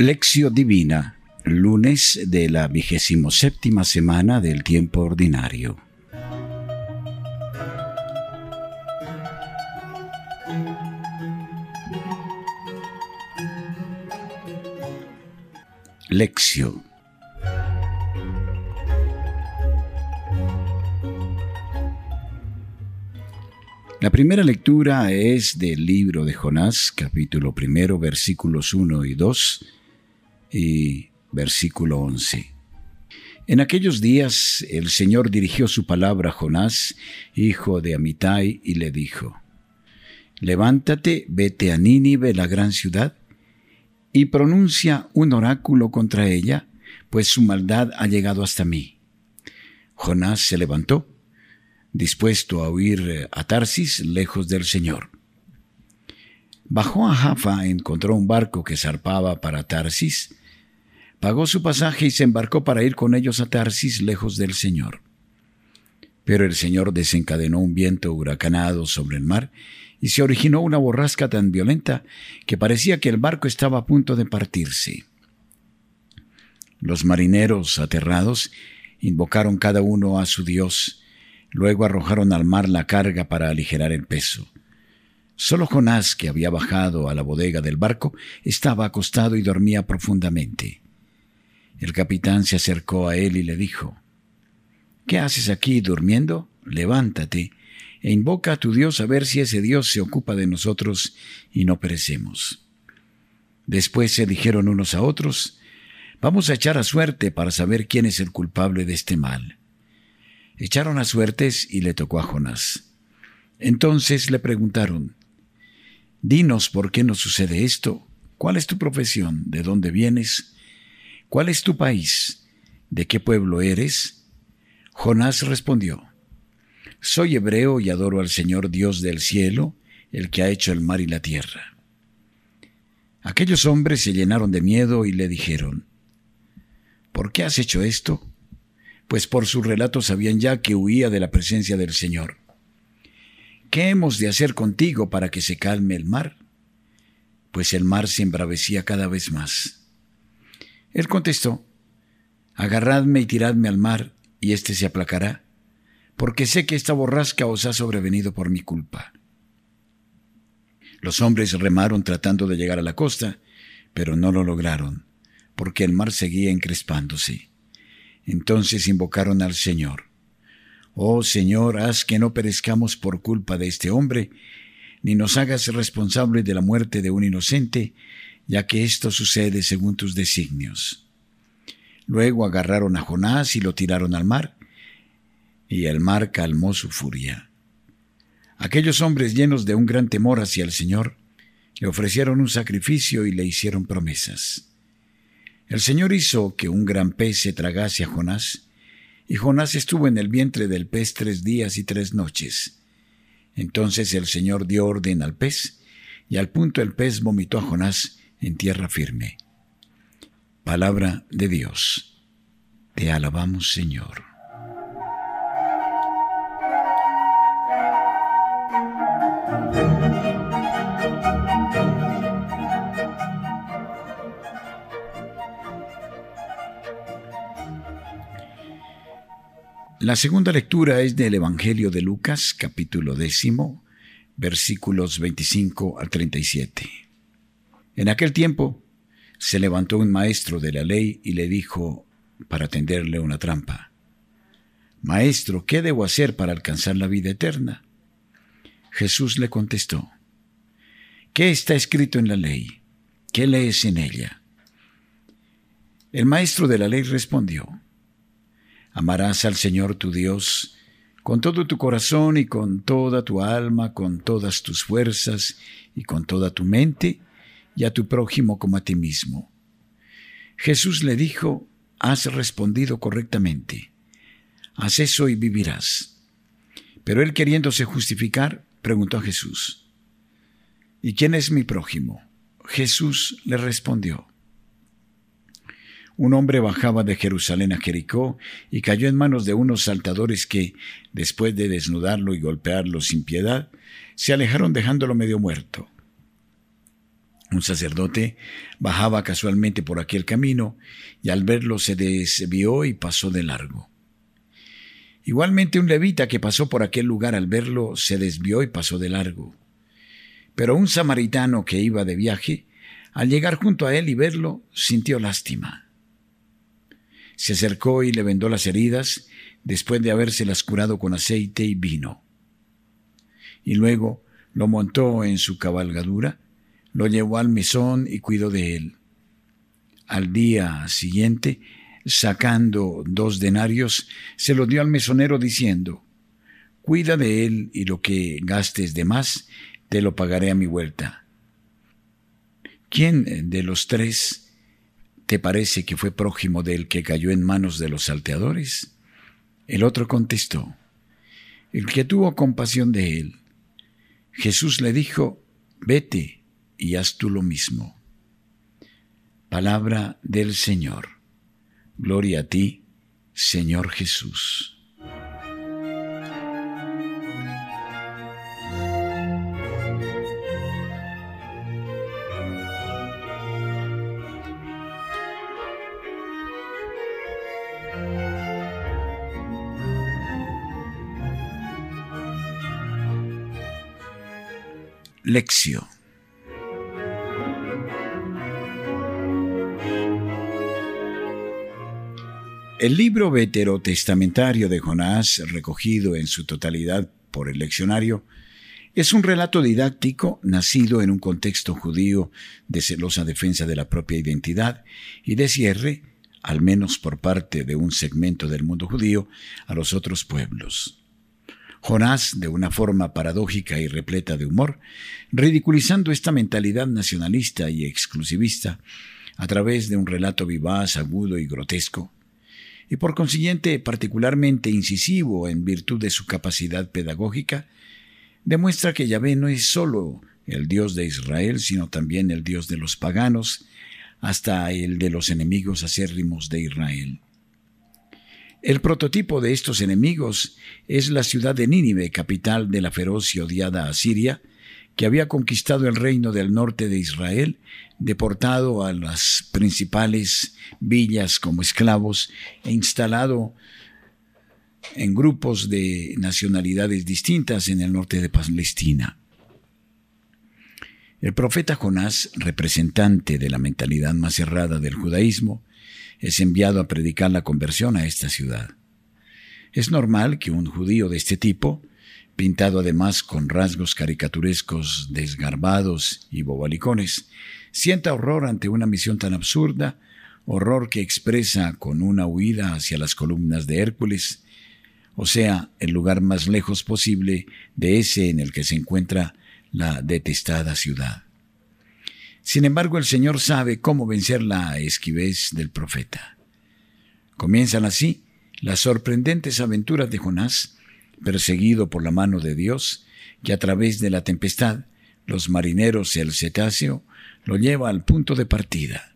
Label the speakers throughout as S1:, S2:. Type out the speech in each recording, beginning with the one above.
S1: Lección Divina, lunes de la vigésimo séptima semana del tiempo ordinario. La primera lectura es del libro de Jonás, capítulo primero, versículos 1 y 2 y versículo 11. En aquellos días el Señor dirigió su palabra a Jonás, hijo de Amitai, y le dijo, Levántate, vete a Nínive, la gran ciudad, y pronuncia un oráculo contra ella, pues su maldad ha llegado hasta mí. Jonás se levantó, dispuesto a huir a Tarsis, lejos del Señor. Bajó a Jaffa, encontró un barco que zarpaba para Tarsis, pagó su pasaje y se embarcó para ir con ellos a Tarsis, lejos del Señor. Pero el Señor desencadenó un viento huracanado sobre el mar y se originó una borrasca tan violenta que parecía que el barco estaba a punto de partirse. Los marineros, aterrados, invocaron cada uno a su Dios, luego arrojaron al mar la carga para aligerar el peso. Solo Jonás, que había bajado a la bodega del barco, estaba acostado y dormía profundamente. El capitán se acercó a él y le dijo, ¿Qué haces aquí durmiendo? Levántate e invoca a tu Dios a ver si ese Dios se ocupa de nosotros y no perecemos. Después se dijeron unos a otros, Vamos a echar a suerte para saber quién es el culpable de este mal. Echaron a suertes y le tocó a Jonás. Entonces le preguntaron, Dinos por qué nos sucede esto. ¿Cuál es tu profesión? ¿De dónde vienes? ¿Cuál es tu país? ¿De qué pueblo eres? Jonás respondió, Soy hebreo y adoro al Señor Dios del cielo, el que ha hecho el mar y la tierra. Aquellos hombres se llenaron de miedo y le dijeron, ¿Por qué has hecho esto? Pues por su relato sabían ya que huía de la presencia del Señor. ¿Qué hemos de hacer contigo para que se calme el mar? Pues el mar se embravecía cada vez más. Él contestó, Agarradme y tiradme al mar, y éste se aplacará, porque sé que esta borrasca os ha sobrevenido por mi culpa. Los hombres remaron tratando de llegar a la costa, pero no lo lograron, porque el mar seguía encrespándose. Entonces invocaron al Señor. Oh Señor, haz que no perezcamos por culpa de este hombre, ni nos hagas responsable de la muerte de un inocente, ya que esto sucede según tus designios. Luego agarraron a Jonás y lo tiraron al mar, y el mar calmó su furia. Aquellos hombres llenos de un gran temor hacia el Señor le ofrecieron un sacrificio y le hicieron promesas. El Señor hizo que un gran pez se tragase a Jonás, y Jonás estuvo en el vientre del pez tres días y tres noches. Entonces el Señor dio orden al pez, y al punto el pez vomitó a Jonás en tierra firme. Palabra de Dios. Te alabamos, Señor. La segunda lectura es del Evangelio de Lucas, capítulo décimo, versículos 25 al 37. En aquel tiempo se levantó un maestro de la ley y le dijo, para tenderle una trampa, Maestro, ¿qué debo hacer para alcanzar la vida eterna? Jesús le contestó, ¿qué está escrito en la ley? ¿Qué lees en ella? El maestro de la ley respondió, Amarás al Señor tu Dios con todo tu corazón y con toda tu alma, con todas tus fuerzas y con toda tu mente, y a tu prójimo como a ti mismo. Jesús le dijo, has respondido correctamente. Haz eso y vivirás. Pero él queriéndose justificar, preguntó a Jesús, ¿y quién es mi prójimo? Jesús le respondió, un hombre bajaba de Jerusalén a Jericó y cayó en manos de unos saltadores que, después de desnudarlo y golpearlo sin piedad, se alejaron dejándolo medio muerto. Un sacerdote bajaba casualmente por aquel camino y al verlo se desvió y pasó de largo. Igualmente un levita que pasó por aquel lugar al verlo se desvió y pasó de largo. Pero un samaritano que iba de viaje, al llegar junto a él y verlo, sintió lástima. Se acercó y le vendó las heridas después de habérselas curado con aceite y vino. Y luego lo montó en su cabalgadura, lo llevó al mesón y cuidó de él. Al día siguiente, sacando dos denarios, se lo dio al mesonero diciendo, Cuida de él y lo que gastes de más, te lo pagaré a mi vuelta. ¿Quién de los tres te parece que fue prójimo del que cayó en manos de los salteadores? El otro contestó, el que tuvo compasión de él. Jesús le dijo, vete y haz tú lo mismo. Palabra del Señor. Gloria a ti, Señor Jesús. Lección. El libro veterotestamentario de Jonás, recogido en su totalidad por el leccionario, es un relato didáctico nacido en un contexto judío de celosa defensa de la propia identidad y de cierre, al menos por parte de un segmento del mundo judío, a los otros pueblos. Jonás, de una forma paradójica y repleta de humor, ridiculizando esta mentalidad nacionalista y exclusivista a través de un relato vivaz, agudo y grotesco, y por consiguiente particularmente incisivo en virtud de su capacidad pedagógica, demuestra que Yahvé no es sólo el Dios de Israel, sino también el Dios de los paganos, hasta el de los enemigos acérrimos de Israel. El prototipo de estos enemigos es la ciudad de Nínive, capital de la feroz y odiada Asiria, que había conquistado el reino del norte de Israel, deportado a las principales villas como esclavos e instalado en grupos de nacionalidades distintas en el norte de Palestina. El profeta Jonás, representante de la mentalidad más cerrada del judaísmo, es enviado a predicar la conversión a esta ciudad. Es normal que un judío de este tipo, pintado además con rasgos caricaturescos desgarbados y bobalicones, sienta horror ante una misión tan absurda, horror que expresa con una huida hacia las columnas de Hércules, o sea, el lugar más lejos posible de ese en el que se encuentra la detestada ciudad. Sin embargo, el Señor sabe cómo vencer la esquivez del profeta. Comienzan así las sorprendentes aventuras de Jonás, perseguido por la mano de Dios, que a través de la tempestad, los marineros y el cetáceo lo lleva al punto de partida.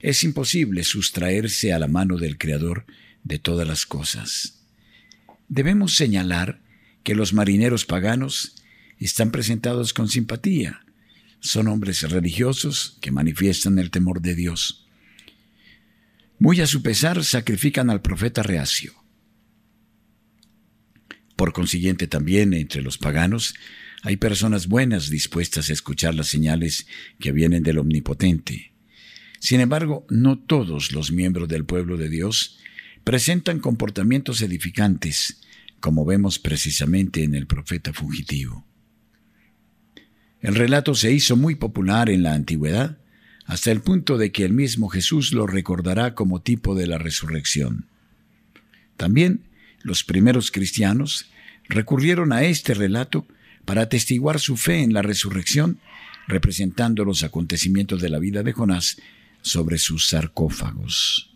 S1: Es imposible sustraerse a la mano del Creador de todas las cosas. Debemos señalar que los marineros paganos están presentados con simpatía, son hombres religiosos que manifiestan el temor de Dios. Muy a su pesar sacrifican al profeta reacio. Por consiguiente también entre los paganos hay personas buenas dispuestas a escuchar las señales que vienen del Omnipotente. Sin embargo, no todos los miembros del pueblo de Dios presentan comportamientos edificantes, como vemos precisamente en el profeta fugitivo. El relato se hizo muy popular en la antigüedad, hasta el punto de que el mismo Jesús lo recordará como tipo de la resurrección. También los primeros cristianos recurrieron a este relato para atestiguar su fe en la resurrección, representando los acontecimientos de la vida de Jonás sobre sus sarcófagos.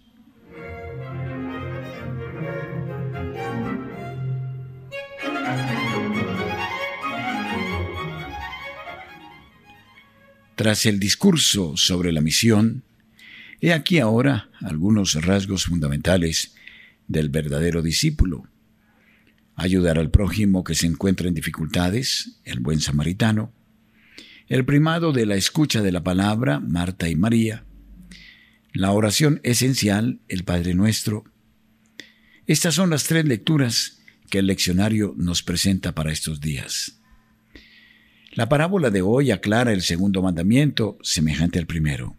S1: Tras el discurso sobre la misión, he aquí ahora algunos rasgos fundamentales del verdadero discípulo. Ayudar al prójimo que se encuentra en dificultades, el buen samaritano. El primado de la escucha de la palabra, Marta y María. La oración esencial, el Padre Nuestro. Estas son las tres lecturas que el leccionario nos presenta para estos días. La parábola de hoy aclara el segundo mandamiento, semejante al primero.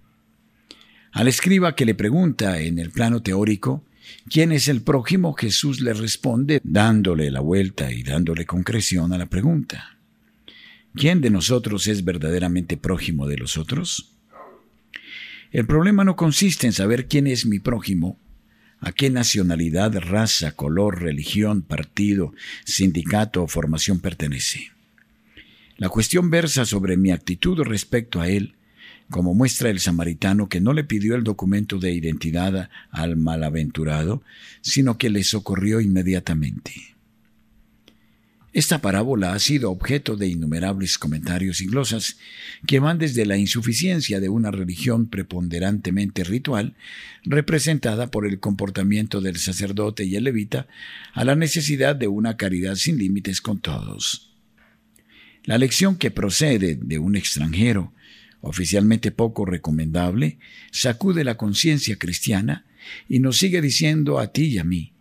S1: Al escriba que le pregunta en el plano teórico quién es el prójimo, Jesús le responde dándole la vuelta y dándole concreción a la pregunta. ¿Quién de nosotros es verdaderamente prójimo de los otros? El problema no consiste en saber quién es mi prójimo, a qué nacionalidad, raza, color, religión, partido, sindicato o formación pertenece. La cuestión versa sobre mi actitud respecto a él, como muestra el samaritano que no le pidió el documento de identidad al malaventurado, sino que le socorrió inmediatamente. Esta parábola ha sido objeto de innumerables comentarios y glosas que van desde la insuficiencia de una religión preponderantemente ritual, representada por el comportamiento del sacerdote y el levita, a la necesidad de una caridad sin límites con todos. La lección que procede de un extranjero, oficialmente poco recomendable, sacude la conciencia cristiana y nos sigue diciendo a ti y a mí,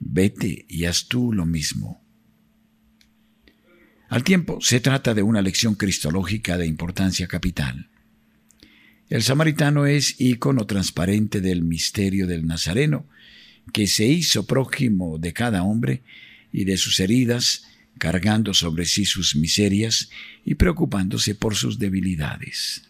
S1: vete y haz tú lo mismo. Al tiempo, se trata de una lección cristológica de importancia capital. El samaritano es ícono transparente del misterio del Nazareno, que se hizo prójimo de cada hombre y de sus heridas, cargando sobre sí sus miserias y preocupándose por sus debilidades.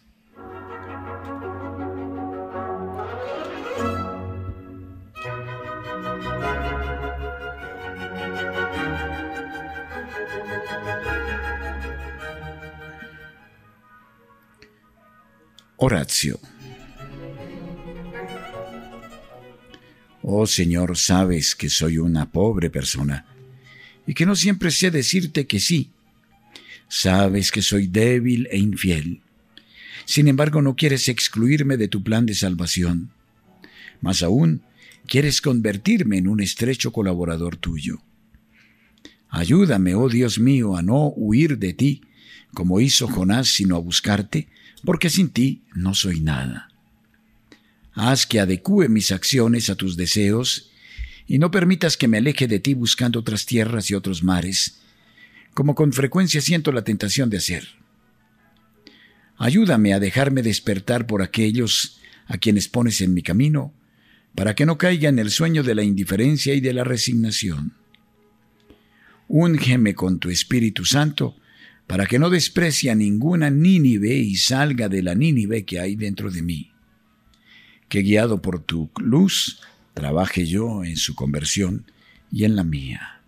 S1: Horacio. Oh Señor, sabes que soy una pobre persona y que no siempre sé decirte que sí. Sabes que soy débil e infiel. Sin embargo, no quieres excluirme de tu plan de salvación. Más aún, quieres convertirme en un estrecho colaborador tuyo. Ayúdame, oh Dios mío, a no huir de ti, como hizo Jonás, sino a buscarte, porque sin ti no soy nada. Haz que adecue mis acciones a tus deseos y no permitas que me aleje de ti buscando otras tierras y otros mares, como con frecuencia siento la tentación de hacer. Ayúdame a dejarme despertar por aquellos a quienes pones en mi camino, para que no caiga en el sueño de la indiferencia y de la resignación. Úngeme con tu Espíritu Santo, para que no desprecie a ninguna Nínive y salga de la Nínive que hay dentro de mí. Que guiado por tu luz, trabaje yo en su conversión y en la mía.